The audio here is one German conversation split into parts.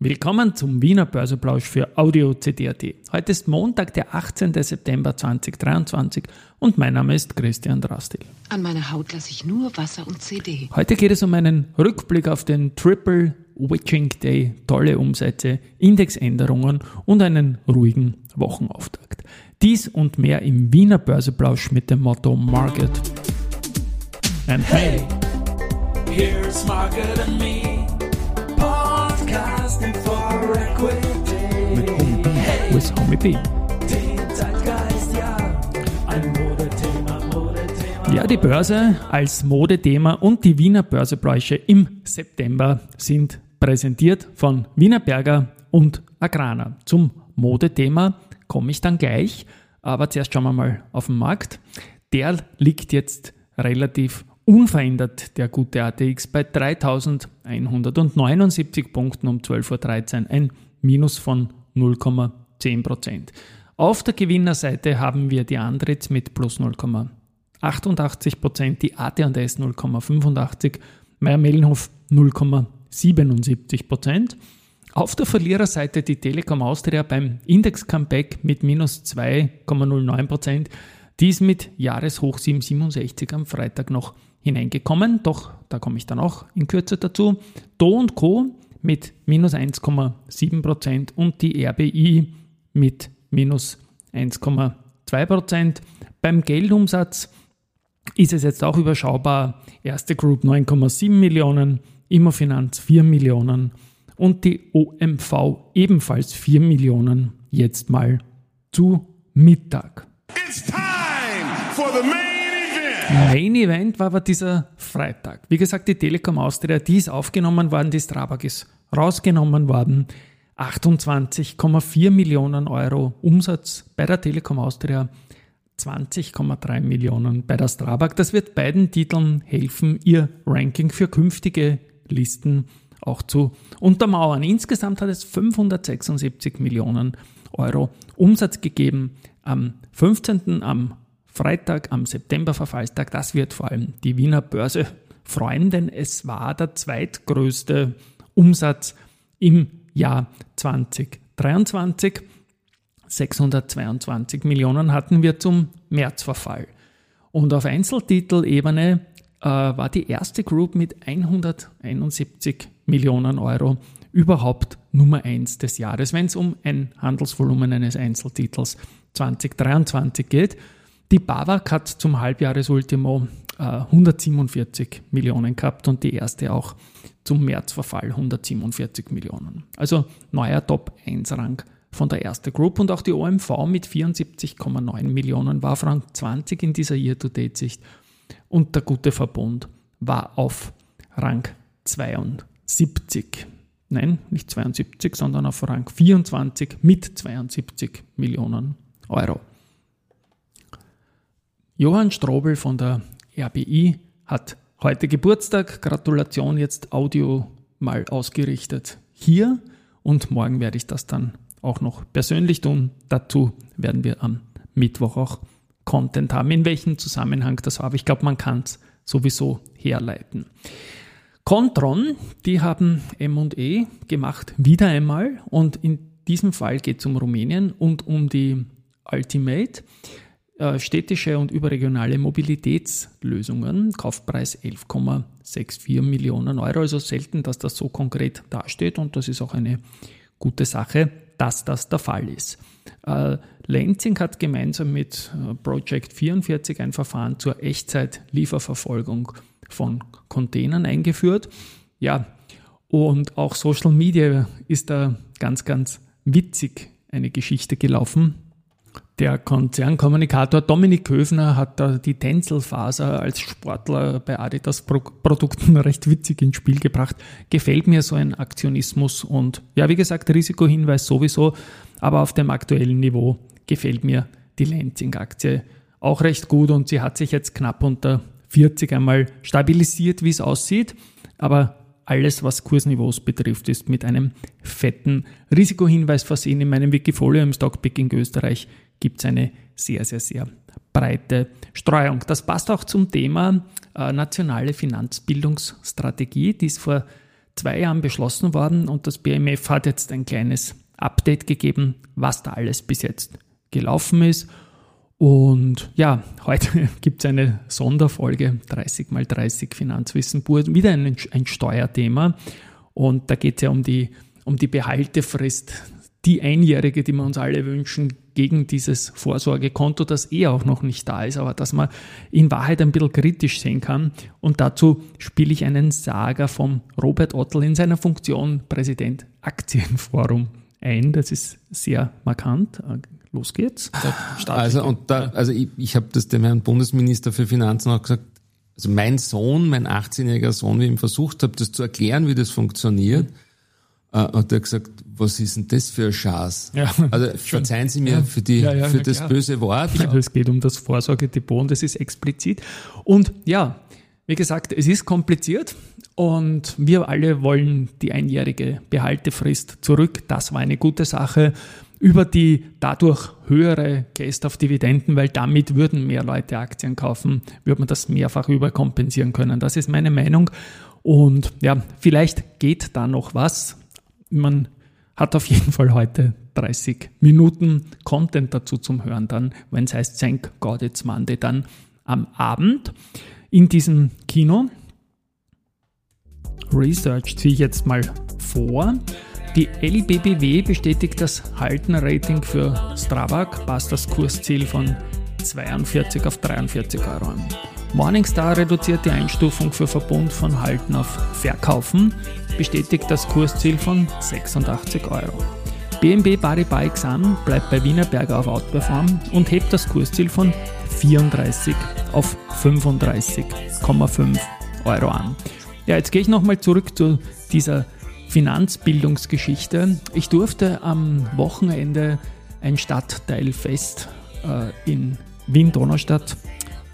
Willkommen zum Wiener Börseplausch für Audio CD.at. Heute ist Montag, der 18. September 2023 und mein Name ist Christian Drastil. An meiner Haut lasse ich nur Wasser und CD. Heute geht es um einen Rückblick auf den Triple Witching Day, tolle Umsätze, Indexänderungen und einen ruhigen Wochenauftakt. Dies und mehr im Wiener Börseplausch mit dem Motto Market. And hey, here's Market and me. Podcasting for Equity. Mit Homie B. Hey. With Homie B. Ja, die Börse als Modethema und die Wiener Börsebräuche im September sind präsentiert von Wiener Berger und Agrana. Zum Modethema komme ich dann gleich, aber zuerst schauen wir mal auf den Markt. Der liegt jetzt relativ unverändert der gute ATX bei 3179 Punkten um 12.13 Uhr, ein Minus von 0,10%. Auf der Gewinnerseite haben wir die Andritz mit plus 0,88%, die AT&S 0,85%, Meier-Mellenhof 0,77%. Auf der Verliererseite die Telekom Austria beim Index-Comeback mit minus 2,09%. Dies mit Jahreshoch 767 am Freitag noch hineingekommen, doch da komme ich dann auch in Kürze dazu. Do und Co. mit minus 1,7% und die RBI mit minus 1,2%. Beim Geldumsatz ist es jetzt auch überschaubar. Erste Group 9,7 Millionen, Immofinanz 4 Millionen und die OMV ebenfalls 4 Millionen jetzt mal zu Mittag. It's time for the main Main Event war aber dieser Freitag. Wie gesagt, die Telekom Austria, die ist aufgenommen worden, die Strabag ist rausgenommen worden. 28,4 Millionen Euro Umsatz bei der Telekom Austria, 20,3 Millionen bei der Strabag. Das wird beiden Titeln helfen, ihr Ranking für künftige Listen auch zu untermauern. Insgesamt hat es 576 Millionen Euro Umsatz gegeben. Am 15. am Freitag am Septemberverfallstag, das wird vor allem die Wiener Börse freuen, denn es war der zweitgrößte Umsatz im Jahr 2023. 622 Millionen hatten wir zum Märzverfall. Und auf Einzeltitelebene äh, war die erste Group mit 171 Millionen Euro überhaupt Nummer 1 des Jahres, wenn es um ein Handelsvolumen eines Einzeltitels 2023 geht. Die BAWAG hat zum Halbjahresultimo äh, 147 Millionen gehabt und die erste auch zum Märzverfall 147 Millionen. Also neuer Top-1-Rang von der ersten Group und auch die OMV mit 74,9 Millionen war auf Rang 20 in dieser Year-to-Date-Sicht und der gute Verbund war auf Rang 72. Nein, nicht 72, sondern auf Rang 24 mit 72 Millionen Euro. Johann Strobel von der RBI hat heute Geburtstag. Gratulation jetzt Audio mal ausgerichtet hier und morgen werde ich das dann auch noch persönlich tun. Dazu werden wir am Mittwoch auch Content haben. In welchem Zusammenhang das war, aber ich glaube, man kann es sowieso herleiten. Contron, die haben M&E gemacht, wieder einmal und in diesem Fall geht es um Rumänien und um die Ultimate. Äh, städtische und überregionale Mobilitätslösungen, Kaufpreis 11,64 Millionen Euro, also selten, dass das so konkret dasteht und das ist auch eine gute Sache, dass das der Fall ist. Äh, Lenzing hat gemeinsam mit äh, Project 44 ein Verfahren zur Echtzeit-Lieferverfolgung von Containern eingeführt. Ja, und auch Social Media ist da ganz, ganz witzig eine Geschichte gelaufen. Der Konzernkommunikator Dominik Köfner hat da die Tänzelfaser als Sportler bei Adidas Produkten recht witzig ins Spiel gebracht. Gefällt mir so ein Aktionismus und ja, wie gesagt, Risikohinweis sowieso, aber auf dem aktuellen Niveau gefällt mir die Lansing-Aktie auch recht gut und sie hat sich jetzt knapp unter 40 einmal stabilisiert, wie es aussieht, aber alles, was Kursniveaus betrifft, ist mit einem fetten Risikohinweis versehen. In meinem Wikifolio im Stockpicking Österreich gibt es eine sehr, sehr, sehr breite Streuung. Das passt auch zum Thema äh, nationale Finanzbildungsstrategie, die ist vor zwei Jahren beschlossen worden und das BMF hat jetzt ein kleines Update gegeben, was da alles bis jetzt gelaufen ist. Und ja, heute gibt es eine Sonderfolge 30 mal 30 Finanzwissen pur, wieder ein, ein Steuerthema. Und da geht es ja um die, um die Behaltefrist, die einjährige, die wir uns alle wünschen, gegen dieses Vorsorgekonto, das eh auch noch nicht da ist, aber dass man in Wahrheit ein bisschen kritisch sehen kann. Und dazu spiele ich einen Saga vom Robert Ottl in seiner Funktion Präsident Aktienforum ein. Das ist sehr markant. Los geht's. Also, und da, also ich, ich habe das dem Herrn Bundesminister für Finanzen auch gesagt, also mein Sohn, mein 18-jähriger Sohn, wie ich ihm versucht habe, das zu erklären, wie das funktioniert, äh, hat er gesagt, was ist denn das für ein Schatz? Ja, also verzeihen Sie mir ja, für, die, ja, ja, für das klar. böse Wort. Ja, es geht um das Vorsorgedepot und das ist explizit. Und ja, wie gesagt, es ist kompliziert und wir alle wollen die einjährige Behaltefrist zurück. Das war eine gute Sache über die dadurch höhere Gest auf Dividenden, weil damit würden mehr Leute Aktien kaufen, würde man das mehrfach überkompensieren können. Das ist meine Meinung. Und ja, vielleicht geht da noch was. Man hat auf jeden Fall heute 30 Minuten Content dazu zum Hören, dann, wenn es heißt Thank God It's Monday, dann am Abend in diesem Kino. Research ziehe ich jetzt mal vor. Die LBBW bestätigt das Halten-Rating für Strabag, passt das Kursziel von 42 auf 43 Euro an. Morningstar reduziert die Einstufung für Verbund von Halten auf Verkaufen, bestätigt das Kursziel von 86 Euro. BNB Paribas Exam bleibt bei Wiener Berger auf Outperform und hebt das Kursziel von 34 auf 35,5 Euro an. Ja, jetzt gehe ich nochmal zurück zu dieser Finanzbildungsgeschichte. Ich durfte am Wochenende ein Stadtteilfest äh, in Wien-Donaustadt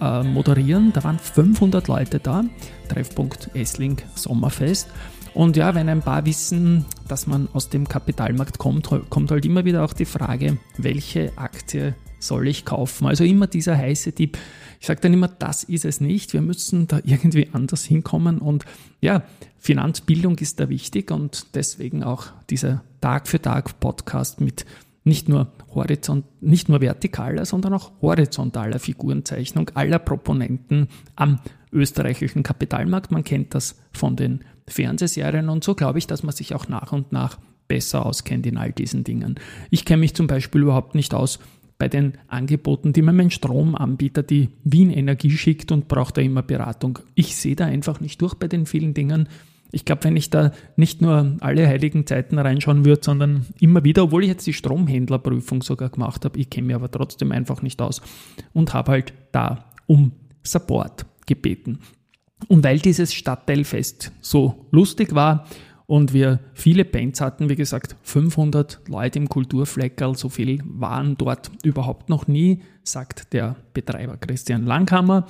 äh, moderieren. Da waren 500 Leute da. Treffpunkt Essling Sommerfest. Und ja, wenn ein paar wissen, dass man aus dem Kapitalmarkt kommt, kommt halt immer wieder auch die Frage, welche Aktie soll ich kaufen? Also immer dieser heiße Tipp. Ich sage dann immer, das ist es nicht. Wir müssen da irgendwie anders hinkommen. Und ja, Finanzbildung ist da wichtig und deswegen auch dieser Tag für Tag Podcast mit nicht nur horizont, nicht nur vertikaler, sondern auch horizontaler Figurenzeichnung aller Proponenten am österreichischen Kapitalmarkt. Man kennt das von den Fernsehserien und so glaube ich, dass man sich auch nach und nach besser auskennt in all diesen Dingen. Ich kenne mich zum Beispiel überhaupt nicht aus bei den Angeboten, die mir mein Stromanbieter, die Wien Energie schickt und braucht da immer Beratung. Ich sehe da einfach nicht durch bei den vielen Dingen. Ich glaube, wenn ich da nicht nur alle heiligen Zeiten reinschauen würde, sondern immer wieder, obwohl ich jetzt die Stromhändlerprüfung sogar gemacht habe, ich kenne mich aber trotzdem einfach nicht aus und habe halt da um Support gebeten. Und weil dieses Stadtteilfest so lustig war, und wir viele Bands hatten, wie gesagt, 500 Leute im Kulturfleckerl, so viel waren dort überhaupt noch nie, sagt der Betreiber Christian Langhammer.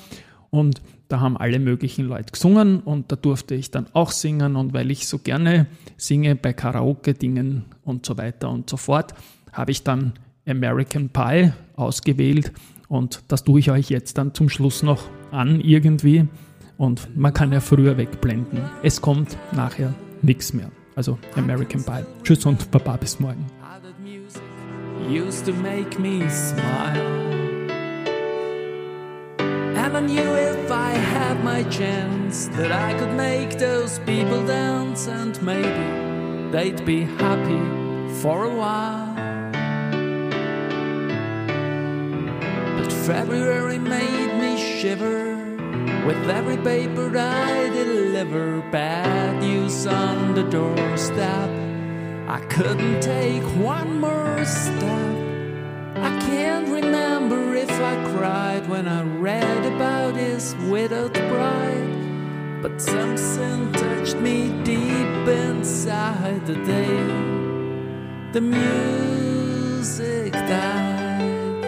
Und da haben alle möglichen Leute gesungen und da durfte ich dann auch singen und weil ich so gerne singe bei Karaoke-Dingen und so weiter und so fort, habe ich dann American Pie ausgewählt und das tue ich euch jetzt dann zum Schluss noch an irgendwie und man kann ja früher wegblenden. Es kommt nachher nichts mehr. Also American Pie. Tschüss und Baba bis morgen. Used to make me smile. My chance that I could make those people dance and maybe they'd be happy for a while. But February made me shiver With every paper I deliver, bad news on the doorstep. I couldn't take one more step. I can't remember if I cried when I read about his widowed bride. But something touched me deep inside the day the music died.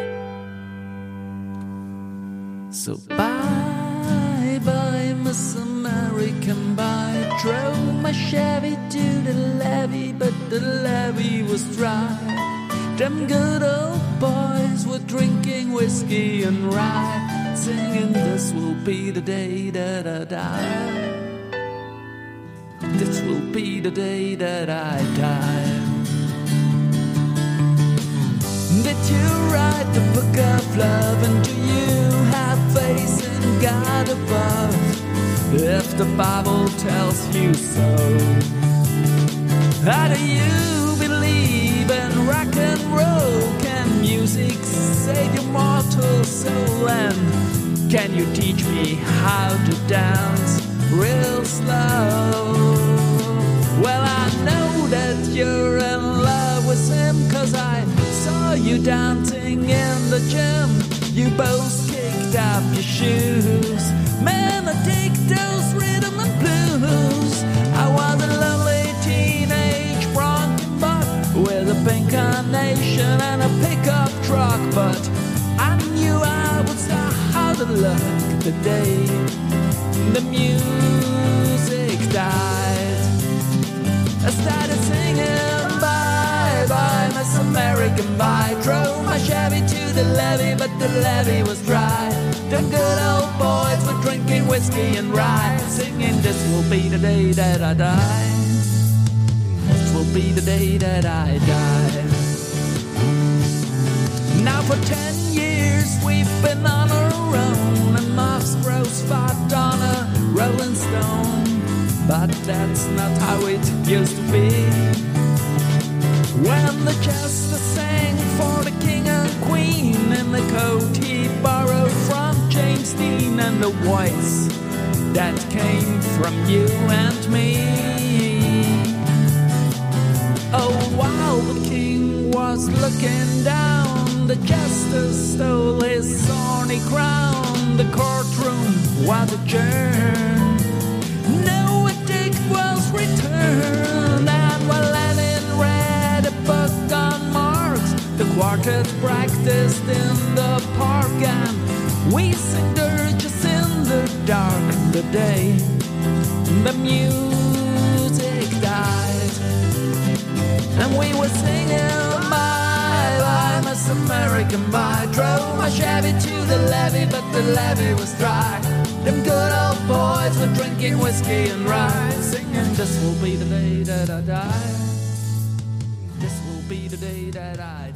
So bye. bye, Miss American by drove my Chevy to the levee, but the levee was dry. Them good old boys were drinking whiskey and rye, singing, This will be the day that I die. This will be the day that I die. Did you write the book of love? And do you have faith in God above? If the Bible tells you so, how do you save your mortal soul? And can you teach me how to dance real slow? Well, I know that you're in love with him, cause I saw you dancing in the gym. You both kicked up your shoes. Truck, but I knew I would start of luck the day the music died. I started singing bye bye, Miss American Bye. Drove my Chevy to the levee, but the levee was dry. The good old boys were drinking whiskey and rye, singing, This will be the day that I die. This will be the day that I die. Now for ten years we've been on our own, and Moss Bros fought on a Rolling Stone. But that's not how it used to be. When the jester sang for the king and queen in the coat he borrowed from James Dean and the voice that came from you and me. Oh, while the king was looking down, the justice stole his thorny crown. The courtroom was adjourned. No verdict was returned, and while Lenin read a book on Marx, the quartet practiced in the park, and we sing dirges in the dark. The day the music American Bye. Drove my Chevy to the levee, but the levee was dry. Them good old boys were drinking whiskey and rye, singing, This will be the day that I die. This will be the day that I die.